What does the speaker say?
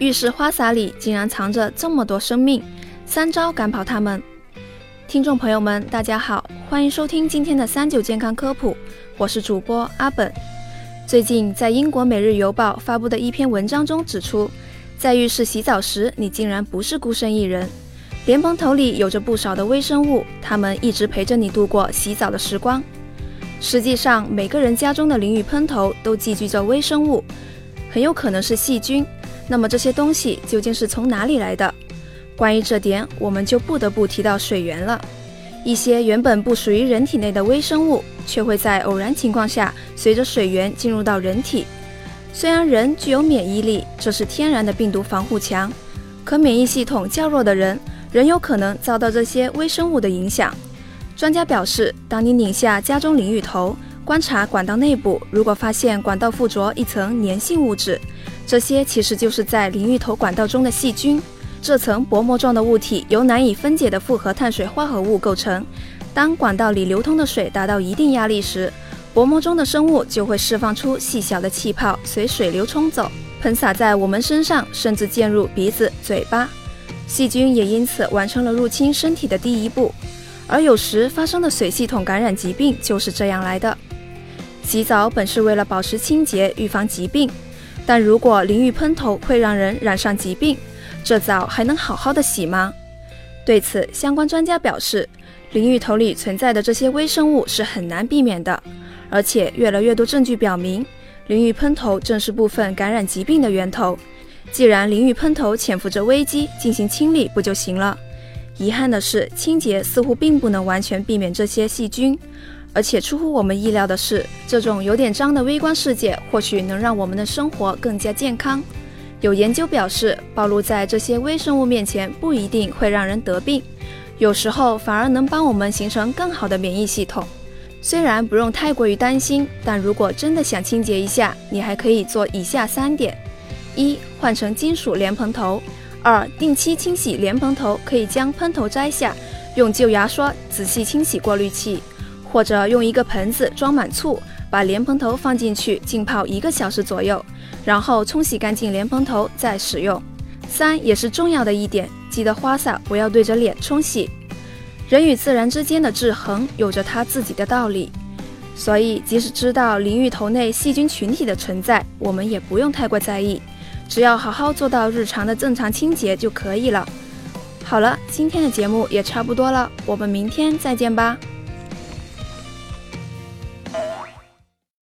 浴室花洒里竟然藏着这么多生命，三招赶跑它们。听众朋友们，大家好，欢迎收听今天的三九健康科普，我是主播阿本。最近在英国《每日邮报》发布的一篇文章中指出，在浴室洗澡时，你竟然不是孤身一人，莲蓬头里有着不少的微生物，它们一直陪着你度过洗澡的时光。实际上，每个人家中的淋浴喷头都寄居着微生物，很有可能是细菌。那么这些东西究竟是从哪里来的？关于这点，我们就不得不提到水源了。一些原本不属于人体内的微生物，却会在偶然情况下随着水源进入到人体。虽然人具有免疫力，这是天然的病毒防护墙，可免疫系统较弱的人，仍有可能遭到这些微生物的影响。专家表示，当你拧下家中淋浴头，观察管道内部，如果发现管道附着一层粘性物质，这些其实就是在淋浴头管道中的细菌。这层薄膜状的物体由难以分解的复合碳水化合物构成。当管道里流通的水达到一定压力时，薄膜中的生物就会释放出细小的气泡，随水流冲走，喷洒在我们身上，甚至溅入鼻子、嘴巴。细菌也因此完成了入侵身体的第一步。而有时发生的水系统感染疾病就是这样来的。洗澡本是为了保持清洁、预防疾病，但如果淋浴喷头会让人染上疾病，这澡还能好好的洗吗？对此，相关专家表示，淋浴头里存在的这些微生物是很难避免的，而且越来越多证据表明，淋浴喷头正是部分感染疾病的源头。既然淋浴喷头潜伏着危机，进行清理不就行了？遗憾的是，清洁似乎并不能完全避免这些细菌，而且出乎我们意料的是，这种有点脏的微观世界或许能让我们的生活更加健康。有研究表示，暴露在这些微生物面前不一定会让人得病，有时候反而能帮我们形成更好的免疫系统。虽然不用太过于担心，但如果真的想清洁一下，你还可以做以下三点：一、换成金属莲蓬头。二、定期清洗莲蓬头，可以将喷头摘下，用旧牙刷仔细清洗过滤器，或者用一个盆子装满醋，把莲蓬头放进去浸泡一个小时左右，然后冲洗干净莲蓬头再使用。三也是重要的一点，记得花洒不要对着脸冲洗。人与自然之间的制衡有着它自己的道理，所以即使知道淋浴头内细菌群体的存在，我们也不用太过在意。只要好好做到日常的正常清洁就可以了。好了，今天的节目也差不多了，我们明天再见吧。